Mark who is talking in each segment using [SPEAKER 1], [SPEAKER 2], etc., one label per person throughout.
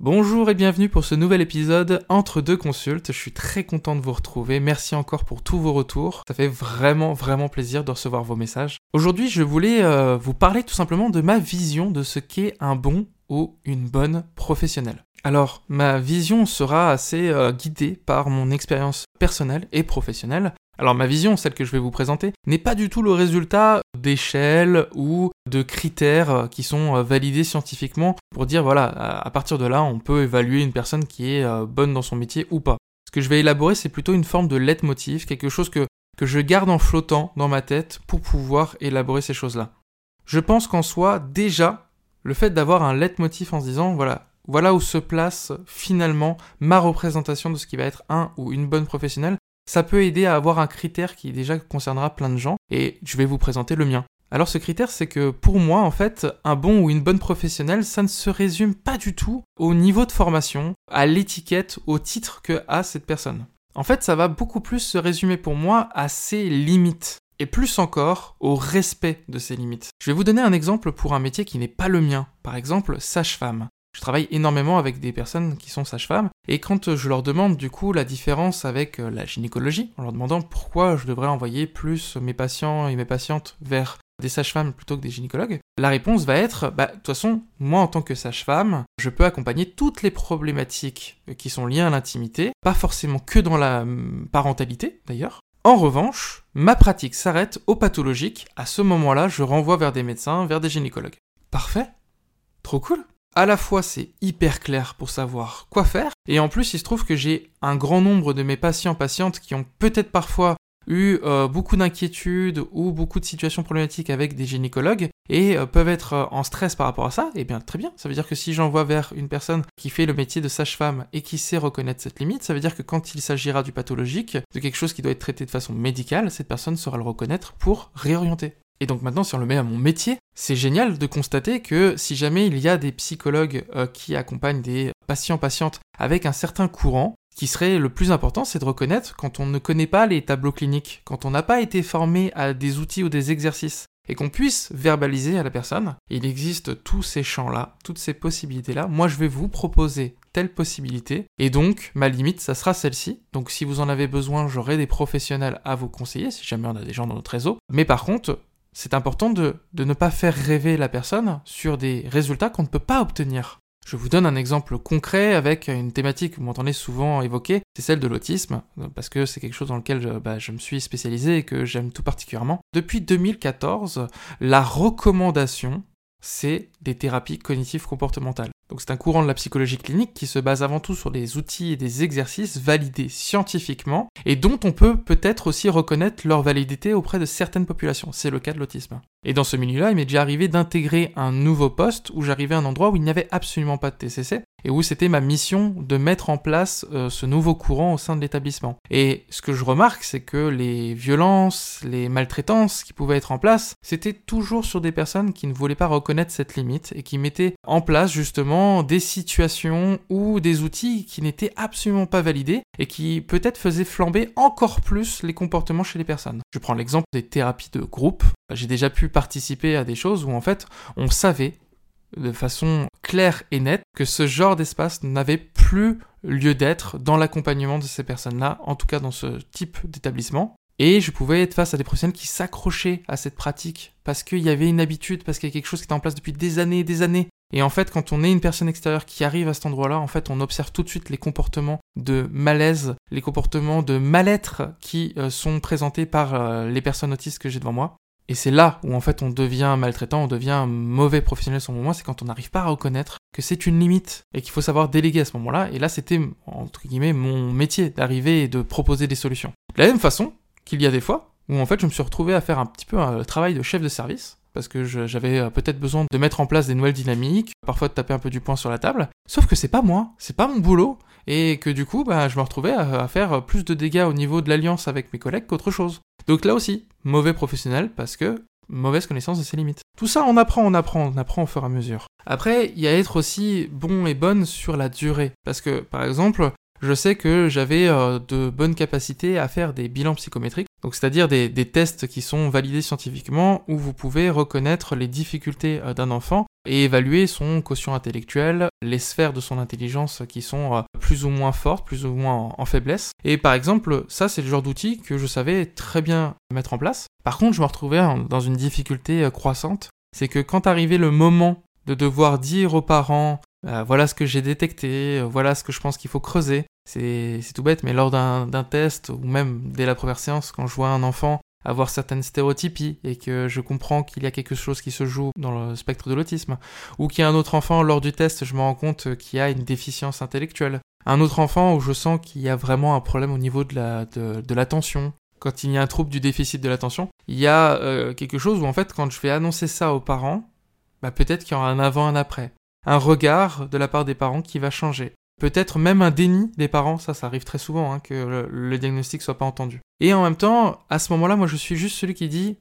[SPEAKER 1] Bonjour et bienvenue pour ce nouvel épisode entre deux consultes. Je suis très content de vous retrouver. Merci encore pour tous vos retours. Ça fait vraiment vraiment plaisir de recevoir vos messages. Aujourd'hui, je voulais euh, vous parler tout simplement de ma vision de ce qu'est un bon ou une bonne professionnelle. Alors, ma vision sera assez euh, guidée par mon expérience personnelle et professionnelle. Alors ma vision, celle que je vais vous présenter, n'est pas du tout le résultat d'échelles ou de critères euh, qui sont euh, validés scientifiquement pour dire voilà, à partir de là, on peut évaluer une personne qui est euh, bonne dans son métier ou pas. Ce que je vais élaborer, c'est plutôt une forme de leitmotiv, quelque chose que, que je garde en flottant dans ma tête pour pouvoir élaborer ces choses-là. Je pense qu'en soi, déjà, le fait d'avoir un leitmotiv en se disant voilà, voilà où se place finalement ma représentation de ce qui va être un ou une bonne professionnelle, ça peut aider à avoir un critère qui déjà concernera plein de gens, et je vais vous présenter le mien. Alors ce critère, c'est que pour moi, en fait, un bon ou une bonne professionnelle, ça ne se résume pas du tout au niveau de formation, à l'étiquette, au titre que a cette personne. En fait, ça va beaucoup plus se résumer pour moi à ses limites, et plus encore au respect de ses limites. Je vais vous donner un exemple pour un métier qui n'est pas le mien, par exemple sage-femme. Je travaille énormément avec des personnes qui sont sages-femmes, et quand je leur demande du coup la différence avec euh, la gynécologie, en leur demandant pourquoi je devrais envoyer plus mes patients et mes patientes vers des sages-femmes plutôt que des gynécologues, la réponse va être, bah, de toute façon, moi en tant que sage-femme, je peux accompagner toutes les problématiques qui sont liées à l'intimité, pas forcément que dans la hum, parentalité d'ailleurs. En revanche, ma pratique s'arrête au pathologique, à ce moment-là, je renvoie vers des médecins, vers des gynécologues. Parfait Trop cool à la fois c'est hyper clair pour savoir quoi faire, et en plus il se trouve que j'ai un grand nombre de mes patients patientes qui ont peut-être parfois eu euh, beaucoup d'inquiétudes ou beaucoup de situations problématiques avec des gynécologues et euh, peuvent être euh, en stress par rapport à ça, et eh bien très bien. Ça veut dire que si j'envoie vers une personne qui fait le métier de sage-femme et qui sait reconnaître cette limite, ça veut dire que quand il s'agira du pathologique, de quelque chose qui doit être traité de façon médicale, cette personne saura le reconnaître pour réorienter. Et donc maintenant, si on le met à mon métier, c'est génial de constater que si jamais il y a des psychologues euh, qui accompagnent des patients-patientes avec un certain courant, ce qui serait le plus important, c'est de reconnaître quand on ne connaît pas les tableaux cliniques, quand on n'a pas été formé à des outils ou des exercices, et qu'on puisse verbaliser à la personne, il existe tous ces champs-là, toutes ces possibilités-là. Moi, je vais vous proposer telle possibilité, et donc ma limite, ça sera celle-ci. Donc si vous en avez besoin, j'aurai des professionnels à vous conseiller, si jamais on a des gens dans notre réseau. Mais par contre, c'est important de, ne pas faire rêver la personne sur des résultats qu'on ne peut pas obtenir. Je vous donne un exemple concret avec une thématique que vous m'entendez souvent évoquer, c'est celle de l'autisme, parce que c'est quelque chose dans lequel je, bah, je me suis spécialisé et que j'aime tout particulièrement. Depuis 2014, la recommandation, c'est des thérapies cognitives comportementales. Donc c'est un courant de la psychologie clinique qui se base avant tout sur des outils et des exercices validés scientifiquement et dont on peut peut-être aussi reconnaître leur validité auprès de certaines populations. C'est le cas de l'autisme. Et dans ce milieu-là, il m'est déjà arrivé d'intégrer un nouveau poste où j'arrivais à un endroit où il n'y avait absolument pas de TCC et où c'était ma mission de mettre en place euh, ce nouveau courant au sein de l'établissement. Et ce que je remarque, c'est que les violences, les maltraitances qui pouvaient être en place, c'était toujours sur des personnes qui ne voulaient pas reconnaître cette limite et qui mettaient en place justement des situations ou des outils qui n'étaient absolument pas validés et qui peut-être faisaient flamber encore plus les comportements chez les personnes. Je prends l'exemple des thérapies de groupe. J'ai déjà pu participer à des choses où en fait on savait de façon claire et nette que ce genre d'espace n'avait plus lieu d'être dans l'accompagnement de ces personnes-là, en tout cas dans ce type d'établissement. Et je pouvais être face à des professionnels qui s'accrochaient à cette pratique parce qu'il y avait une habitude, parce qu'il y a quelque chose qui était en place depuis des années et des années. Et en fait, quand on est une personne extérieure qui arrive à cet endroit-là, en fait, on observe tout de suite les comportements de malaise, les comportements de mal-être qui euh, sont présentés par euh, les personnes autistes que j'ai devant moi. Et c'est là où en fait on devient maltraitant, on devient mauvais professionnel sur le moment, c'est quand on n'arrive pas à reconnaître que c'est une limite et qu'il faut savoir déléguer à ce moment-là. Et là c'était entre guillemets mon métier d'arriver et de proposer des solutions. De la même façon qu'il y a des fois où en fait je me suis retrouvé à faire un petit peu un travail de chef de service parce que j'avais euh, peut-être besoin de mettre en place des nouvelles dynamiques, parfois de taper un peu du poing sur la table. Sauf que c'est pas moi, c'est pas mon boulot, et que du coup, bah, je me retrouvais à, faire plus de dégâts au niveau de l'alliance avec mes collègues qu'autre chose. Donc là aussi, mauvais professionnel parce que mauvaise connaissance de ses limites. Tout ça, on apprend, on apprend, on apprend au fur et à mesure. Après, il y a être aussi bon et bonne sur la durée. Parce que, par exemple, je sais que j'avais euh, de bonnes capacités à faire des bilans psychométriques Donc c'est-à-dire des, tests qui sont validés scientifiquement où vous pouvez reconnaître les difficultés euh, d'un enfant et évaluer son quotient intellectuel, les sphères de son intelligence qui sont euh, plus ou moins fortes, plus ou moins en faiblesse. Et par exemple, ça c'est le genre d'outil que je savais très bien mettre en place. Par contre, je me retrouvais dans une difficulté euh, croissante, c'est que quand arrivait le moment de devoir dire aux parents voilà ce que j'ai détecté, voilà ce que je pense qu'il faut creuser, c'est tout bête, mais lors d'un test, ou même dès la première séance, quand je vois un enfant avoir certaines stéréotypies et que je comprends qu'il y a quelque chose qui se joue dans le spectre de l'autisme, ou qu'il y a un autre enfant lors du test, je me rends compte qu'il a une déficience intellectuelle, un autre enfant où je sens qu'il y a vraiment un problème au niveau de la, de, quand il y a un trouble du déficit de l'attention, il y a euh, quelque chose où en fait quand je vais annoncer ça aux parents, bah, peut-être qu'il y aura un avant, un après. Un regard de la part des parents qui va changer peut-être même un déni des parents, ça ça arrive très souvent, hein, que le, diagnostic soit pas entendu. Et en même temps, à ce moment-là, moi je suis juste celui qui dit,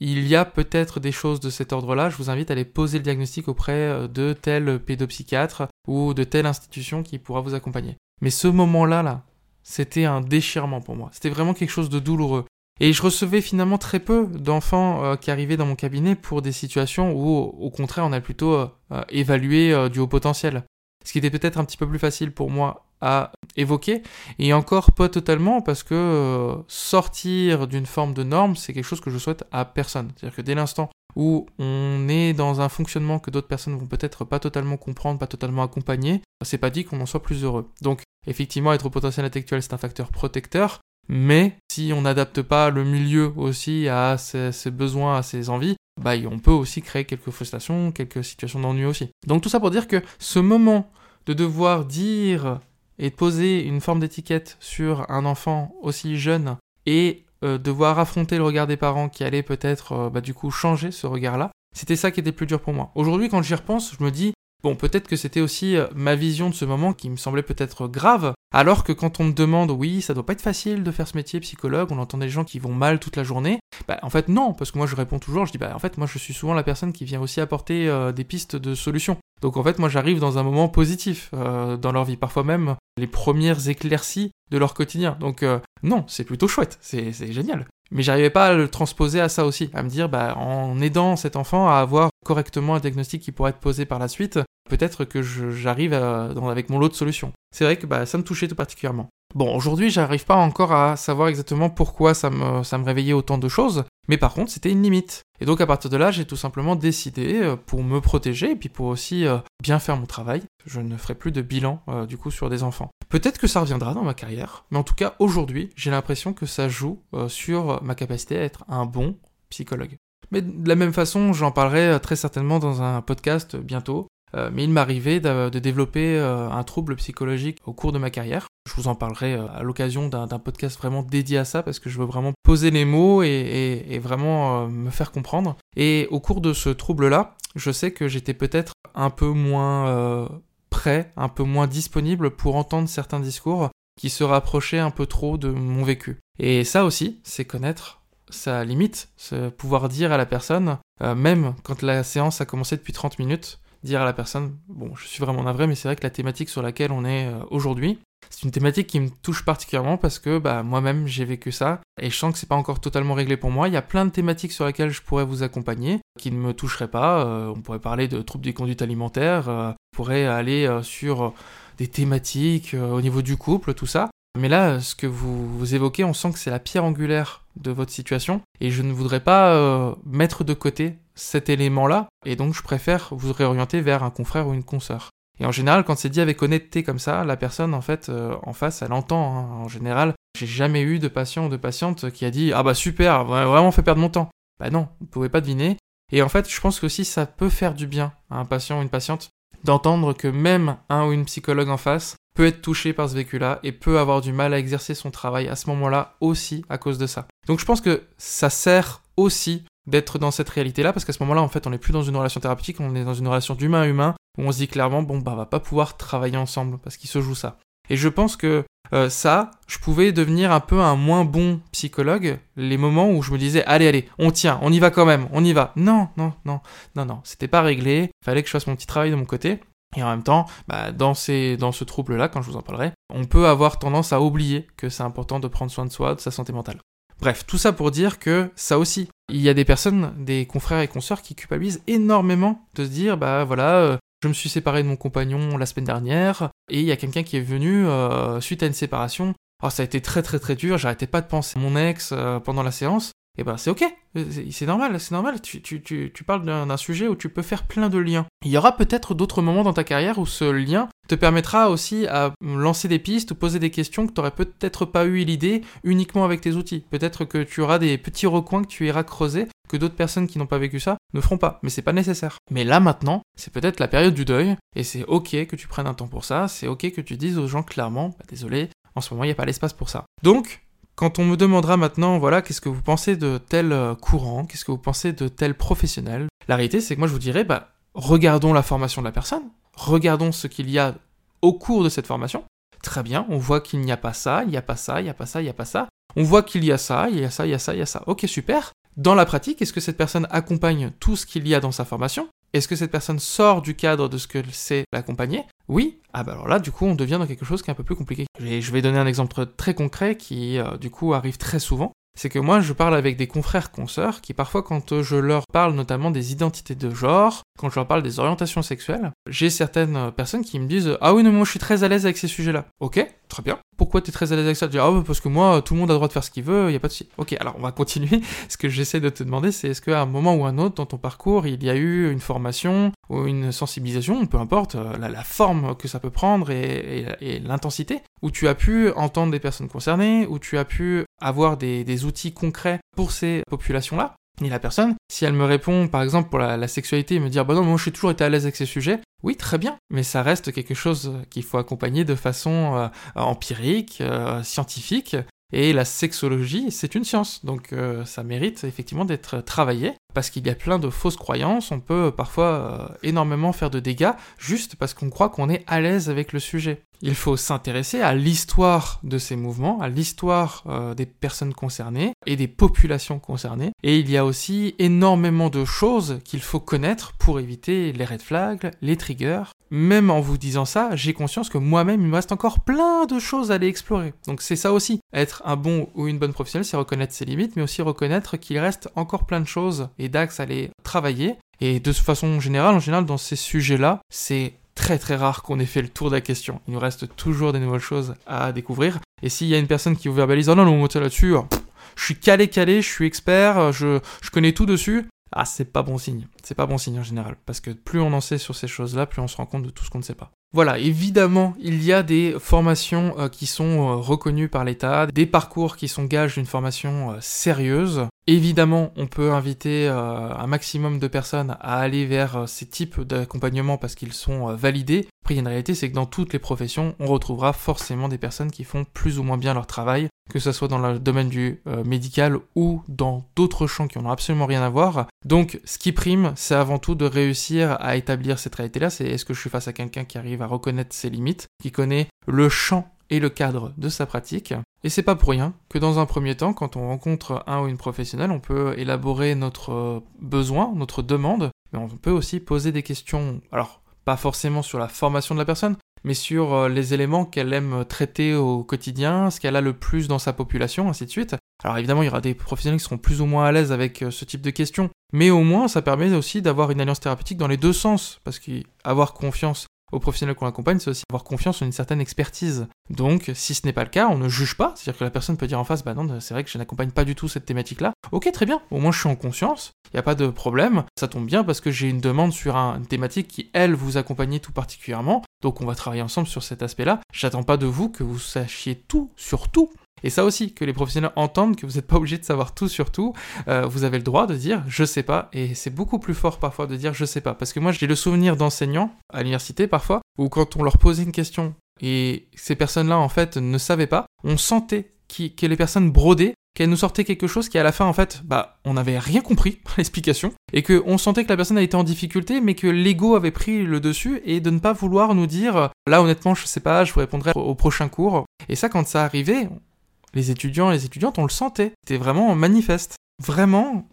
[SPEAKER 1] il y a peut-être des choses de cet ordre-là, je vous invite à aller poser le diagnostic auprès euh, de tel pédopsychiatre ou de telle institution qui pourra vous accompagner. Mais ce moment-là, là, c'était un déchirement pour moi, c'était vraiment quelque chose de douloureux. Et je recevais finalement très peu d'enfants euh, qui arrivaient dans mon cabinet pour des situations où, au contraire, on a plutôt euh, évalué du haut potentiel ce qui était peut-être un petit peu plus facile pour moi à évoquer, et encore pas totalement, parce que euh, sortir d'une forme de norme, c'est quelque chose que je souhaite à personne. C'est-à-dire que dès l'instant où on est dans un fonctionnement que d'autres personnes vont peut-être pas totalement comprendre, pas totalement accompagner, c'est pas dit qu'on en soit plus heureux. Donc, effectivement, être au potentiel intellectuel, c'est un facteur protecteur, mais si on n'adapte pas le milieu aussi à ses, ses, besoins, à ses envies, bah, on peut aussi créer quelques frustrations, quelques situations d'ennui aussi. Donc tout ça pour dire que ce moment de devoir dire et poser une forme d'étiquette sur un enfant aussi jeune et euh, devoir affronter le regard des parents qui allait peut-être euh, bah, du coup changer ce regard-là, c'était ça qui était plus dur pour moi. Aujourd'hui quand j'y repense, je me dis Bon, peut-être que c'était aussi euh, ma vision de ce moment qui me semblait peut-être grave, alors que quand on me demande, oui, ça doit pas être facile de faire ce métier psychologue, on entend des gens qui vont mal toute la journée, bah en fait non, parce que moi je réponds toujours, je dis bah en fait moi je suis souvent la personne qui vient aussi apporter euh, des pistes de solutions. Donc en fait moi j'arrive dans un moment positif euh, dans leur vie, parfois même les premières éclaircies de leur quotidien. Donc non, c'est plutôt chouette, c'est génial. Mais j'arrivais pas à le transposer à ça aussi, à me dire, bah, en aidant cet enfant à avoir correctement un diagnostic qui pourrait être posé par la suite, peut-être que j'arrive avec mon lot de solutions. C'est vrai que bah, ça me touchait tout particulièrement. Bon, aujourd'hui, j'arrive pas encore à savoir exactement pourquoi ça me, réveillait autant de choses, mais par contre, c'était une limite. Et donc, à partir de là, j'ai tout simplement décidé, euh, pour me protéger, et puis pour aussi euh, bien faire mon travail, je ne ferai plus de bilan, euh, du coup, sur des enfants. Peut-être que ça reviendra dans ma carrière, mais en tout cas, aujourd'hui, j'ai l'impression que ça joue sur ma capacité à être un bon psychologue. Mais de la même façon, j'en parlerai très certainement dans un podcast bientôt, euh, mais il m'arrivait de, développer euh, un trouble psychologique au cours de ma carrière. Je vous en parlerai euh, à l'occasion d'un podcast vraiment dédié à ça parce que je veux vraiment poser les mots et, vraiment me faire comprendre. Et au cours de ce trouble-là, je sais que j'étais peut-être un peu moins prêt, un peu moins disponible pour entendre certains discours qui se rapprochaient un peu trop de mon vécu. Et ça aussi, c'est connaître sa limite, pouvoir dire à la personne, même quand la séance a commencé depuis 30 minutes, dire à la personne, bon, je suis vraiment navré, mais c'est vrai que la thématique sur laquelle on est euh, aujourd'hui, c'est une thématique qui me touche particulièrement parce que bah, moi-même j'ai vécu ça et je sens que c'est pas encore totalement réglé pour moi. Il y a plein de thématiques sur lesquelles je pourrais vous accompagner qui ne me toucheraient pas. Euh, on pourrait parler de troubles des conduites alimentaires, euh, on pourrait aller sur des thématiques au niveau du couple, tout ça. Mais là, ce que vous, évoquez, on sent que c'est la pierre angulaire de votre situation et je ne voudrais pas mettre de côté cet élément-là, et donc je préfère vous réorienter vers un confrère ou une consoeur. Et en général, quand c'est dit avec honnêteté comme ça, la personne en fait euh, en face, elle entend. Hein. En général, j'ai jamais eu de patient ou de patiente qui a dit ah bah super, vraiment fait perdre mon temps. Bah non, vous pouvez pas deviner. Et en fait, je pense que aussi ça peut faire du bien à un patient ou une patiente d'entendre que même un ou une psychologue en face peut être touché par ce vécu-là et peut avoir du mal à exercer son travail à ce moment-là aussi à cause de ça. Donc je pense que ça sert aussi d'être dans cette réalité-là, parce qu'à ce moment-là, en fait, on n'est plus dans une relation thérapeutique, on est dans une relation d'humain à humain, où on se dit clairement, bon, bah, on va pas pouvoir travailler ensemble, parce qu'il se joue ça. Et je pense que euh, ça, je pouvais devenir un peu un moins bon psychologue les moments où je me disais, allez, allez, on tient, on y va quand même, on y va. Non, non, non, non, non, c'était pas réglé, fallait que je fasse mon petit travail de mon côté. Et en même temps, bah, dans, ces, dans ce trouble-là, quand je vous en parlerai, on peut avoir tendance à oublier que c'est important de prendre soin de soi, de sa santé mentale. Bref, tout ça pour dire que ça aussi, il y a des personnes, des confrères et consoeurs qui culpabilisent énormément de se dire, bah voilà, euh, je me suis séparé de mon compagnon la semaine dernière, et il y a quelqu'un qui est venu euh, suite à une séparation. Oh, ça a été très très très dur, j'arrêtais pas de penser à mon ex euh, pendant la séance, et eh ben c'est ok, c'est normal, c'est normal, tu, tu, tu, tu parles d'un sujet où tu peux faire plein de liens. Il y aura peut-être d'autres moments dans ta carrière où ce lien te permettra aussi à lancer des pistes ou poser des questions que tu n'aurais peut-être pas eu l'idée uniquement avec tes outils. Peut-être que tu auras des petits recoins que tu iras creuser que d'autres personnes qui n'ont pas vécu ça ne feront pas, mais c'est pas nécessaire. Mais là maintenant, c'est peut-être la période du deuil, et c'est ok que tu prennes un temps pour ça, c'est ok que tu dises aux gens clairement, bah, désolé, en ce moment il n'y a pas l'espace pour ça. Donc, quand on me demandera maintenant, voilà, qu'est-ce que vous pensez de tel euh, courant, qu'est-ce que vous pensez de tel professionnel, la réalité c'est que moi je vous dirais, bah, regardons la formation de la personne, regardons ce qu'il y a au cours de cette formation. Très bien, on voit qu'il n'y a pas ça, il n'y a pas ça, il n'y a pas ça, il n'y a pas ça. On voit qu'il y a ça, il y a ça, il y a ça, il y a ça. Ok, super. Dans la pratique, est-ce que cette personne accompagne tout ce qu'il y a dans sa formation? Est-ce que cette personne sort du cadre de ce que c'est l'accompagner Oui. Ah bah alors là, du coup, on devient dans quelque chose qui est un peu plus compliqué. je vais donner un exemple très concret qui, euh, du coup, arrive très souvent c'est que moi je parle avec des confrères consoeurs qui parfois quand je leur parle notamment des identités de genre, quand je leur parle des orientations sexuelles, j'ai certaines personnes qui me disent ah oui non moi je suis très à l'aise avec ces sujets-là. Ok, très bien. Pourquoi tu es très à l'aise avec ça? Dis ah parce que moi tout le monde a le droit de faire ce qu'il veut, il y a pas de souci. Ok, alors on va continuer. ce que j'essaie de te demander c'est est-ce qu'à un moment ou un autre dans ton parcours il y a eu une formation ou une sensibilisation, peu importe euh, la, forme que ça peut prendre et, l'intensité, où tu as pu entendre des personnes concernées, où tu as pu avoir des outils concrets pour ces populations-là? Et la personne, si elle me répond par exemple pour la, sexualité et me dire bah non moi je suis toujours été à l'aise avec ces sujets, oui très bien, mais ça reste quelque chose qu'il faut accompagner de façon euh, empirique, euh, scientifique, et la sexologie, c'est une science, donc euh, ça mérite effectivement d'être travaillé, parce qu'il y a plein de fausses croyances, on peut parfois euh, énormément faire de dégâts, juste parce qu'on croit qu'on est à l'aise avec le sujet. Il faut s'intéresser à l'histoire de ces mouvements, à l'histoire euh, des personnes concernées et des populations concernées, et il y a aussi énormément de choses qu'il faut connaître pour éviter les red flags, les triggers, même en vous disant ça, j'ai conscience que moi-même, il me reste encore plein de choses à aller explorer. Donc c'est ça aussi. Être un bon ou une bonne professionnelle, c'est reconnaître ses limites, mais aussi reconnaître qu'il reste encore plein de choses à aller travailler. Et de façon générale, en général, dans ces sujets-là, c'est très très rare qu'on ait fait le tour de la question. Il nous reste toujours des nouvelles choses à découvrir. Et s'il y a une personne qui vous verbalise, oh non, non, là-dessus, je suis calé calé, je suis expert, je, je connais tout dessus, ah, c'est pas bon signe. C'est pas bon signe en général. Parce que plus on en sait sur ces choses-là, plus on se rend compte de tout ce qu'on ne sait pas. Voilà, évidemment, il y a des formations euh, qui sont euh, reconnues par l'État, des parcours qui sont gages d'une formation euh, sérieuse. Évidemment, on peut inviter un maximum de personnes à aller vers ces types d'accompagnement parce qu'ils sont validés. Après, il une réalité, c'est que dans toutes les professions, on retrouvera forcément des personnes qui font plus ou moins bien leur travail, que ce soit dans le domaine du médical ou dans d'autres champs qui n'ont absolument rien à voir. Donc, ce qui prime, c'est avant tout de réussir à établir cette réalité-là. C'est est-ce que je suis face à quelqu'un qui arrive à reconnaître ses limites, qui connaît le champ et le cadre de sa pratique. Et c'est pas pour rien que dans un premier temps, quand on rencontre un ou une professionnelle, on peut élaborer notre besoin, notre demande, mais on peut aussi poser des questions, alors pas forcément sur la formation de la personne, mais sur euh, les éléments qu'elle aime traiter au quotidien, ce qu'elle a le plus dans sa population, ainsi de suite. Alors évidemment, il y aura des professionnels qui seront plus ou moins à l'aise avec euh, ce type de questions, mais au moins ça permet aussi d'avoir une alliance thérapeutique dans les deux sens, parce qu'avoir confiance aux professionnels qu'on accompagne, c'est aussi avoir confiance en une certaine expertise. Donc, si ce n'est pas le cas, on ne juge pas, c'est-à-dire que la personne peut dire en face, bah non, c'est vrai que je n'accompagne pas du tout cette thématique-là. Ok, très bien, au moins je suis en conscience, il n'y a pas de problème, ça tombe bien parce que j'ai une demande sur une thématique qui, elle, vous accompagne tout particulièrement, donc on va travailler ensemble sur cet aspect-là. J'attends pas de vous que vous sachiez tout sur tout, et ça aussi, que les professionnels entendent que vous n'êtes pas obligé de savoir tout sur tout. Euh, vous avez le droit de dire je sais pas. Et c'est beaucoup plus fort parfois de dire je sais pas. Parce que moi, j'ai le souvenir d'enseignants à l'université parfois, où quand on leur posait une question et ces personnes-là en fait ne savaient pas, on sentait que les personnes brodaient qu'elles nous sortaient quelque chose qui à la fin en fait bah on n'avait rien compris l'explication et que on sentait que la personne a été en difficulté mais que l'ego avait pris le dessus et de ne pas vouloir nous dire là honnêtement je sais pas je vous répondrai au prochain cours et ça quand ça arrivait les étudiants et les étudiantes, on le sentait. C'était vraiment manifeste. Vraiment,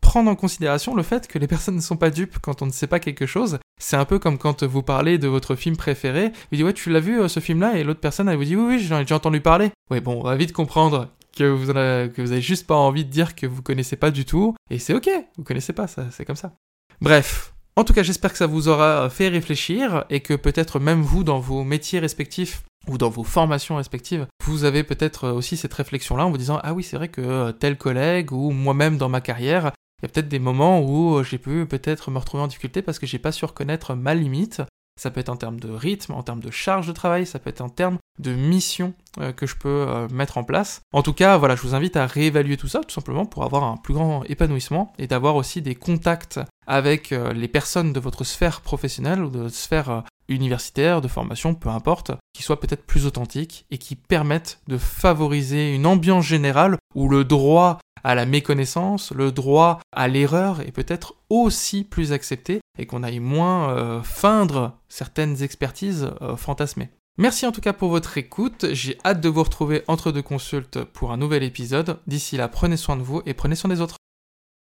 [SPEAKER 1] prendre en considération le fait que les personnes ne sont pas dupes quand on ne sait pas quelque chose. C'est un peu comme quand vous parlez de votre film préféré, vous dites ouais tu l'as vu euh, ce film-là et l'autre personne elle vous dit oui oui j'en ai déjà entendu parler. Ouais bon on va vite comprendre que vous, vous avez juste pas envie de dire que vous connaissez pas du tout. Et c'est ok, vous connaissez pas, ça, c'est comme ça. Bref. En tout cas, j'espère que ça vous aura fait réfléchir et que peut-être même vous, dans vos métiers respectifs, ou dans vos formations respectives, vous avez peut-être aussi cette réflexion-là en vous disant Ah oui, c'est vrai que tel collègue ou moi-même dans ma carrière, il y a peut-être des moments où j'ai pu peut-être me retrouver en difficulté parce que j'ai pas su reconnaître ma limite. Ça peut être en termes de rythme, en termes de charge de travail, ça peut être en termes de mission euh, que je peux euh, mettre en place. En tout cas, voilà, je vous invite à réévaluer tout ça tout simplement pour avoir un plus grand épanouissement et d'avoir aussi des contacts avec euh, les personnes de votre sphère professionnelle ou de votre sphère universitaire, de formation, peu importe, qui soient peut-être plus authentiques et qui permettent de favoriser une ambiance générale où le droit à la méconnaissance, le droit à l'erreur est peut-être aussi plus accepté et qu'on aille moins euh, feindre certaines expertises euh, fantasmées. Merci en tout cas pour votre écoute, j'ai hâte de vous retrouver entre deux consultes pour un nouvel épisode. D'ici là, prenez soin de vous et prenez soin des autres.